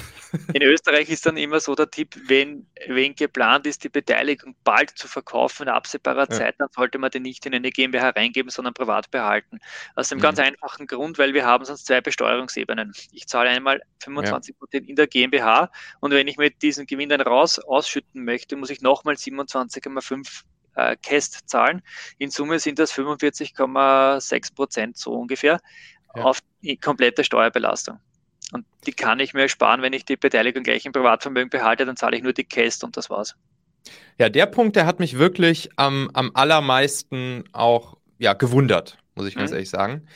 In Österreich ist dann immer so der Tipp, wenn, wenn geplant ist, die Beteiligung bald zu verkaufen in absehbarer ja. Zeit, dann sollte man die nicht in eine GmbH reingeben, sondern privat behalten. Aus dem mhm. ganz einfachen Grund, weil wir haben sonst zwei Besteuerungsebenen. Ich zahle einmal 25 Prozent ja. in der GmbH und wenn ich mit diesen Gewinn dann raus ausschütten möchte, muss ich nochmal 27,5 äh, Cast zahlen. In Summe sind das 45,6 Prozent so ungefähr ja. auf die komplette Steuerbelastung. Und die kann ich mir sparen, wenn ich die Beteiligung gleich im Privatvermögen behalte, dann zahle ich nur die Cast und das war's. Ja, der Punkt, der hat mich wirklich am, am allermeisten auch ja, gewundert, muss ich ganz mhm. ehrlich sagen.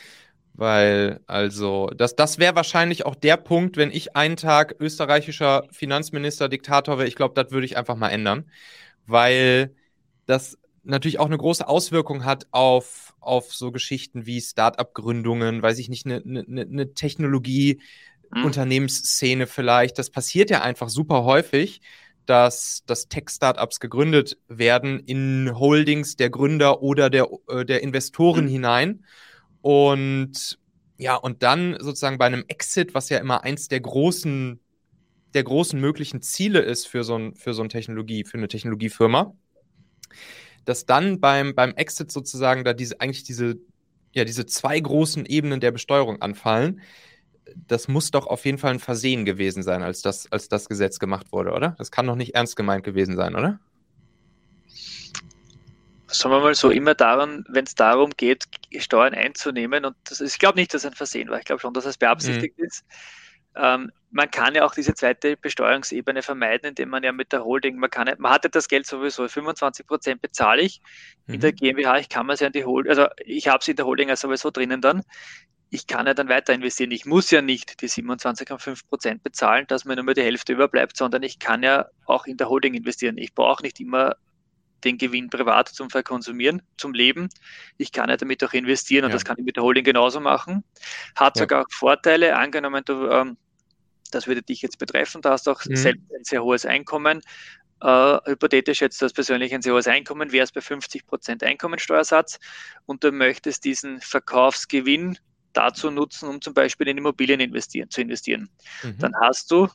Weil, also, das, das wäre wahrscheinlich auch der Punkt, wenn ich einen Tag österreichischer Finanzminister, Diktator wäre, ich glaube, das würde ich einfach mal ändern. Weil das natürlich auch eine große Auswirkung hat auf, auf so Geschichten wie Start-up-Gründungen, weiß ich nicht, eine, eine, eine Technologie, mhm. Unternehmensszene vielleicht. Das passiert ja einfach super häufig, dass, dass Tech-Startups gegründet werden in Holdings der Gründer oder der, äh, der Investoren mhm. hinein. Und ja, und dann sozusagen bei einem Exit, was ja immer eins der großen, der großen möglichen Ziele ist für so, ein, für so eine Technologie, für eine Technologiefirma, dass dann beim, beim Exit sozusagen da diese, eigentlich diese, ja, diese zwei großen Ebenen der Besteuerung anfallen. Das muss doch auf jeden Fall ein Versehen gewesen sein, als das, als das Gesetz gemacht wurde, oder? Das kann doch nicht ernst gemeint gewesen sein, oder? Sagen wir mal so, immer daran, wenn es darum geht, Steuern einzunehmen, und das, ich glaube nicht, dass es ein Versehen war, ich glaube schon, dass es beabsichtigt mhm. ist. Ähm, man kann ja auch diese zweite Besteuerungsebene vermeiden, indem man ja mit der Holding, man kann, man hatte das Geld sowieso, 25 Prozent bezahle ich mhm. in der mhm. GmbH, ich kann man es ja in die Holding, also ich habe es in der Holding ja sowieso drinnen dann. Ich kann ja dann weiter investieren. Ich muss ja nicht die 27,5 Prozent bezahlen, dass mir nur mehr die Hälfte überbleibt, sondern ich kann ja auch in der Holding investieren. Ich brauche nicht immer den Gewinn privat zum Verkonsumieren, zum Leben. Ich kann ja damit auch investieren und ja. das kann ich mit der Holding genauso machen. Hat ja. sogar auch Vorteile. Angenommen, du ähm, das würde dich jetzt betreffen, da hast du auch mhm. selbst ein sehr hohes Einkommen. Äh, hypothetisch jetzt das persönlich ein sehr hohes Einkommen, wäre es bei 50 Prozent Einkommensteuersatz und du möchtest diesen Verkaufsgewinn dazu nutzen, um zum Beispiel in Immobilien investieren, zu investieren. Mhm. Dann hast du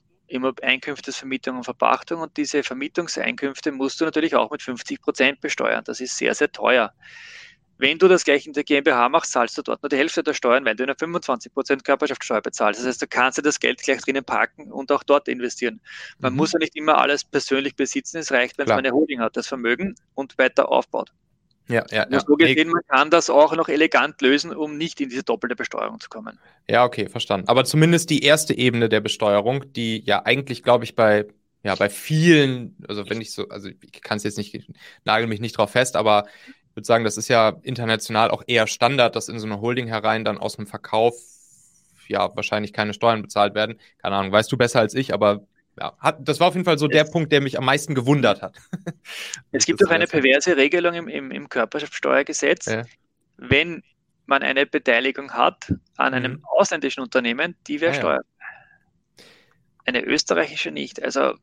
Einkünfte aus Vermietung und Verpachtung und diese Vermietungseinkünfte musst du natürlich auch mit 50 Prozent besteuern. Das ist sehr, sehr teuer. Wenn du das gleich in der GmbH machst, zahlst du dort nur die Hälfte der Steuern, weil du eine 25% Körperschaftssteuer bezahlst. Das heißt, du kannst dir das Geld gleich drinnen parken und auch dort investieren. Man mhm. muss ja nicht immer alles persönlich besitzen. Es reicht, wenn es eine Holding hat, das Vermögen und weiter aufbaut. Ja, ja, ja. So gesehen, man kann das auch noch elegant lösen, um nicht in diese doppelte Besteuerung zu kommen. Ja, okay, verstanden. Aber zumindest die erste Ebene der Besteuerung, die ja eigentlich, glaube ich, bei ja, bei vielen, also wenn ich so, also ich kann es jetzt nicht, nagel mich nicht drauf fest, aber ich würde sagen, das ist ja international auch eher Standard, dass in so eine Holding herein dann aus dem Verkauf ja wahrscheinlich keine Steuern bezahlt werden. Keine Ahnung, weißt du besser als ich, aber ja, hat, das war auf jeden Fall so der Punkt, der mich am meisten gewundert hat. Es gibt auch eine perverse Regelung im, im, im Körperschaftsteuergesetz. Ja. Wenn man eine Beteiligung hat an einem mhm. ausländischen Unternehmen, die wäre ah, steuert. Ja. Eine österreichische nicht. Also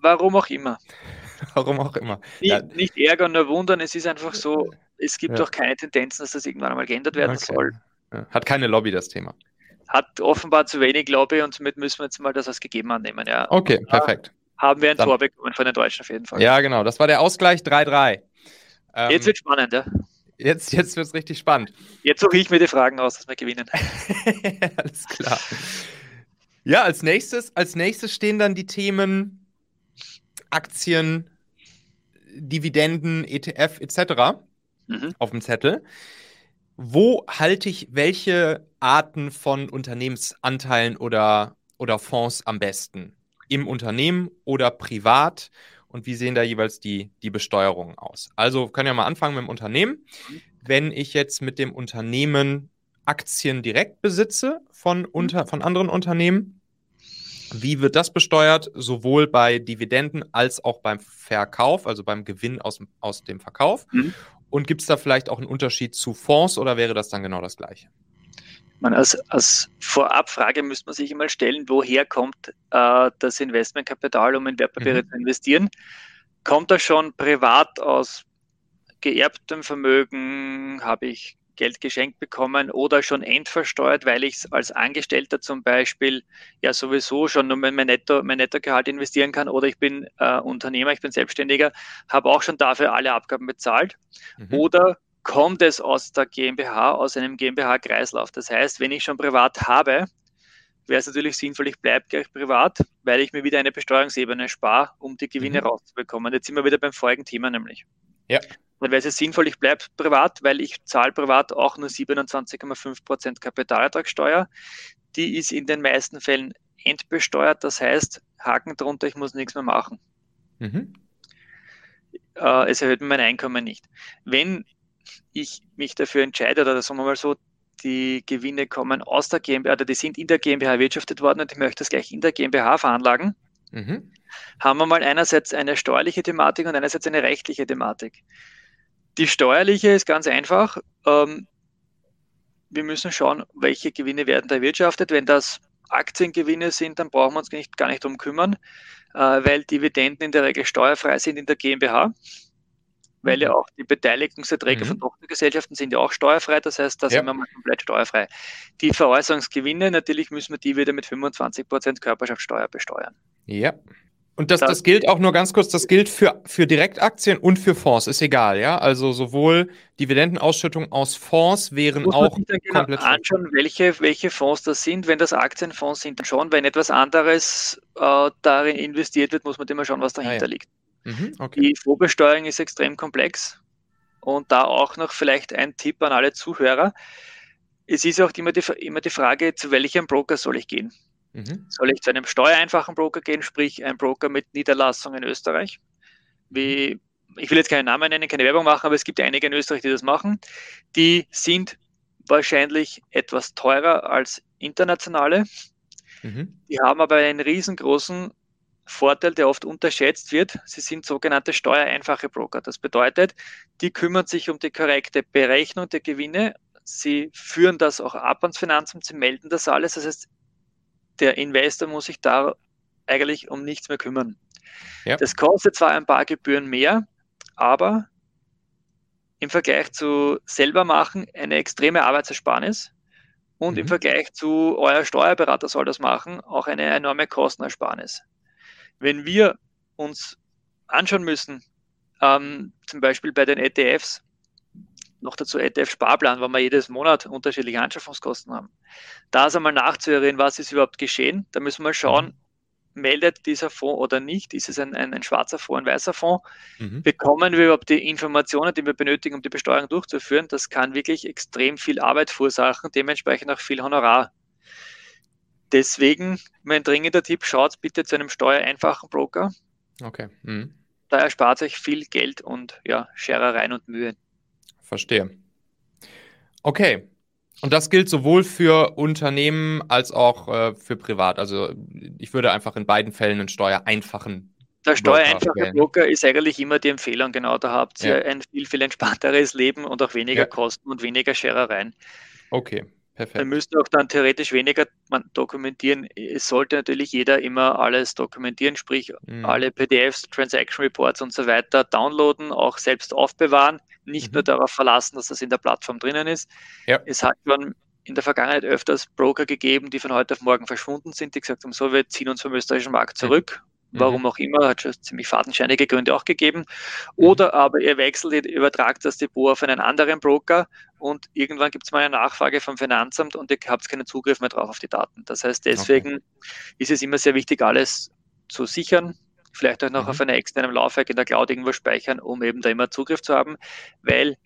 warum auch immer. Warum auch immer. Nicht, ja. nicht, ärgern, nur wundern. Es ist einfach so, es gibt auch keine Tendenzen, dass das irgendwann einmal geändert werden okay. soll. Hat keine Lobby, das Thema. Hat offenbar zu wenig Lobby und somit müssen wir jetzt mal das als gegeben annehmen. Ja. Okay, perfekt. Haben wir ein Dann. Tor bekommen von den Deutschen auf jeden Fall. Ja, genau. Das war der Ausgleich 3-3. Ähm, jetzt wird spannend, ja. Jetzt, jetzt wird es richtig spannend. Jetzt suche ich mir die Fragen aus, dass wir gewinnen. Alles klar. Ja, als nächstes, als nächstes stehen dann die Themen Aktien, Dividenden, ETF etc. Mhm. auf dem Zettel. Wo halte ich welche Arten von Unternehmensanteilen oder, oder Fonds am besten? Im Unternehmen oder privat? Und wie sehen da jeweils die, die Besteuerungen aus? Also können wir mal anfangen mit dem Unternehmen. Wenn ich jetzt mit dem Unternehmen Aktien direkt besitze von, unter, von anderen Unternehmen, wie wird das besteuert? Sowohl bei Dividenden als auch beim Verkauf, also beim Gewinn aus, aus dem Verkauf. Mhm. Und gibt es da vielleicht auch einen Unterschied zu Fonds oder wäre das dann genau das Gleiche? Man, als, als Vorabfrage müsste man sich immer stellen, woher kommt äh, das Investmentkapital, um in Wertpapiere mhm. zu investieren? Kommt das schon privat aus geerbtem Vermögen? Habe ich Geld geschenkt bekommen oder schon endversteuert, weil ich es als Angestellter zum Beispiel ja sowieso schon nur mein Netto, mein Nettogehalt investieren kann oder ich bin äh, Unternehmer, ich bin Selbstständiger, habe auch schon dafür alle Abgaben bezahlt. Mhm. Oder kommt es aus der GmbH, aus einem GmbH-Kreislauf? Das heißt, wenn ich schon privat habe, wäre es natürlich sinnvoll, ich bleibe gleich privat, weil ich mir wieder eine Besteuerungsebene spare, um die Gewinne mhm. rauszubekommen. Jetzt sind wir wieder beim vorigen Thema nämlich. Ja dann wäre es sinnvoll, ich bleibe privat, weil ich zahle privat auch nur 27,5% Kapitalertragssteuer. Die ist in den meisten Fällen entbesteuert, das heißt, Haken drunter, ich muss nichts mehr machen. Mhm. Äh, es erhöht mein Einkommen nicht. Wenn ich mich dafür entscheide, oder sagen wir mal so, die Gewinne kommen aus der GmbH, oder die sind in der GmbH erwirtschaftet worden und ich möchte das gleich in der GmbH veranlagen, mhm. haben wir mal einerseits eine steuerliche Thematik und einerseits eine rechtliche Thematik. Die steuerliche ist ganz einfach. Ähm, wir müssen schauen, welche Gewinne werden da erwirtschaftet. Wenn das Aktiengewinne sind, dann brauchen wir uns nicht, gar nicht drum kümmern, äh, weil Dividenden in der Regel steuerfrei sind in der GmbH, weil ja mhm. auch die Beteiligungserträge mhm. von Tochtergesellschaften sind ja auch steuerfrei, das heißt, da ja. sind wir mal komplett steuerfrei. Die Veräußerungsgewinne, natürlich müssen wir die wieder mit 25% Körperschaftssteuer besteuern. Ja. Und das, das gilt auch nur ganz kurz, das gilt für, für Direktaktien und für Fonds, ist egal, ja? Also sowohl Dividendenausschüttung aus Fonds wären Muss auch man sich dann genau anschauen, welche, welche Fonds das sind. Wenn das Aktienfonds sind, dann schon. Wenn etwas anderes äh, darin investiert wird, muss man immer schauen, was dahinter ah, ja. liegt. Mhm, okay. Die Vorbesteuerung ist extrem komplex und da auch noch vielleicht ein Tipp an alle Zuhörer. Es ist auch immer die, immer die Frage, zu welchem Broker soll ich gehen? Mhm. Soll ich zu einem steuereinfachen Broker gehen, sprich ein Broker mit Niederlassung in Österreich? Wie, ich will jetzt keinen Namen nennen, keine Werbung machen, aber es gibt einige in Österreich, die das machen. Die sind wahrscheinlich etwas teurer als internationale. Mhm. Die haben aber einen riesengroßen Vorteil, der oft unterschätzt wird. Sie sind sogenannte steuereinfache Broker. Das bedeutet, die kümmern sich um die korrekte Berechnung der Gewinne. Sie führen das auch ab ans Finanzamt, sie melden das alles. Das heißt, der Investor muss sich da eigentlich um nichts mehr kümmern. Ja. Das kostet zwar ein paar Gebühren mehr, aber im Vergleich zu selber machen eine extreme Arbeitsersparnis und mhm. im Vergleich zu euer Steuerberater soll das machen auch eine enorme Kostenersparnis. Wenn wir uns anschauen müssen, ähm, zum Beispiel bei den ETFs, noch dazu ETF-Sparplan, weil wir jedes Monat unterschiedliche Anschaffungskosten haben. Da ist einmal nachzuhören, was ist überhaupt geschehen. Da müssen wir schauen, mhm. meldet dieser Fonds oder nicht? Ist es ein, ein, ein schwarzer Fonds, ein weißer Fonds? Mhm. Bekommen wir überhaupt die Informationen, die wir benötigen, um die Besteuerung durchzuführen? Das kann wirklich extrem viel Arbeit verursachen, dementsprechend auch viel Honorar. Deswegen mein dringender Tipp, schaut bitte zu einem steuereinfachen Broker. Okay. Mhm. Da erspart euch viel Geld und ja, Scherereien und Mühe. Verstehe. Okay. Und das gilt sowohl für Unternehmen als auch äh, für privat. Also ich würde einfach in beiden Fällen einen steuereinfachen. Der steuereinfache Broker ist eigentlich immer die Empfehlung, genau. Da habt ihr ja. ein viel, viel entspannteres Leben und auch weniger ja. Kosten und weniger Scherereien. Okay, perfekt. Dann müsst ihr auch dann theoretisch weniger dokumentieren. Es sollte natürlich jeder immer alles dokumentieren, sprich mhm. alle PDFs, Transaction Reports und so weiter downloaden, auch selbst aufbewahren nicht mhm. nur darauf verlassen, dass das in der Plattform drinnen ist. Ja. Es hat schon in der Vergangenheit öfters Broker gegeben, die von heute auf morgen verschwunden sind, die gesagt haben, so, wir ziehen uns vom österreichischen Markt zurück. Mhm. Warum auch immer, hat schon ziemlich fadenscheinige Gründe auch gegeben. Mhm. Oder aber ihr wechselt, ihr übertragt das Depot auf einen anderen Broker und irgendwann gibt es mal eine Nachfrage vom Finanzamt und ihr habt keinen Zugriff mehr drauf auf die Daten. Das heißt, deswegen okay. ist es immer sehr wichtig, alles zu sichern, vielleicht auch noch mhm. auf einer externen Laufwerk in der Cloud irgendwo speichern, um eben da immer Zugriff zu haben, weil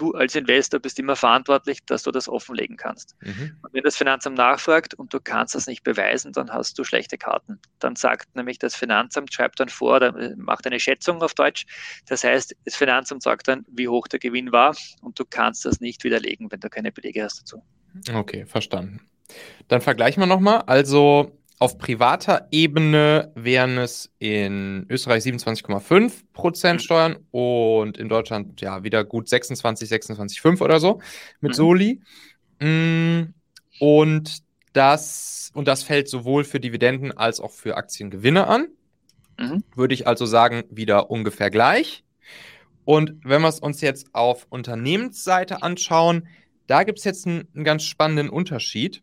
du als Investor bist immer verantwortlich, dass du das offenlegen kannst. Mhm. Und wenn das Finanzamt nachfragt und du kannst das nicht beweisen, dann hast du schlechte Karten. Dann sagt nämlich das Finanzamt, schreibt dann vor, macht eine Schätzung auf Deutsch. Das heißt, das Finanzamt sagt dann, wie hoch der Gewinn war und du kannst das nicht widerlegen, wenn du keine Belege hast dazu. Okay, verstanden. Dann vergleichen wir nochmal. Also auf privater Ebene wären es in Österreich 27,5% Steuern und in Deutschland ja wieder gut 26, 26,5 oder so mit mhm. Soli. Mm, und das, und das fällt sowohl für Dividenden als auch für Aktiengewinne an. Mhm. Würde ich also sagen, wieder ungefähr gleich. Und wenn wir es uns jetzt auf Unternehmensseite anschauen, da gibt es jetzt einen, einen ganz spannenden Unterschied.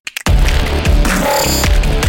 Thank you.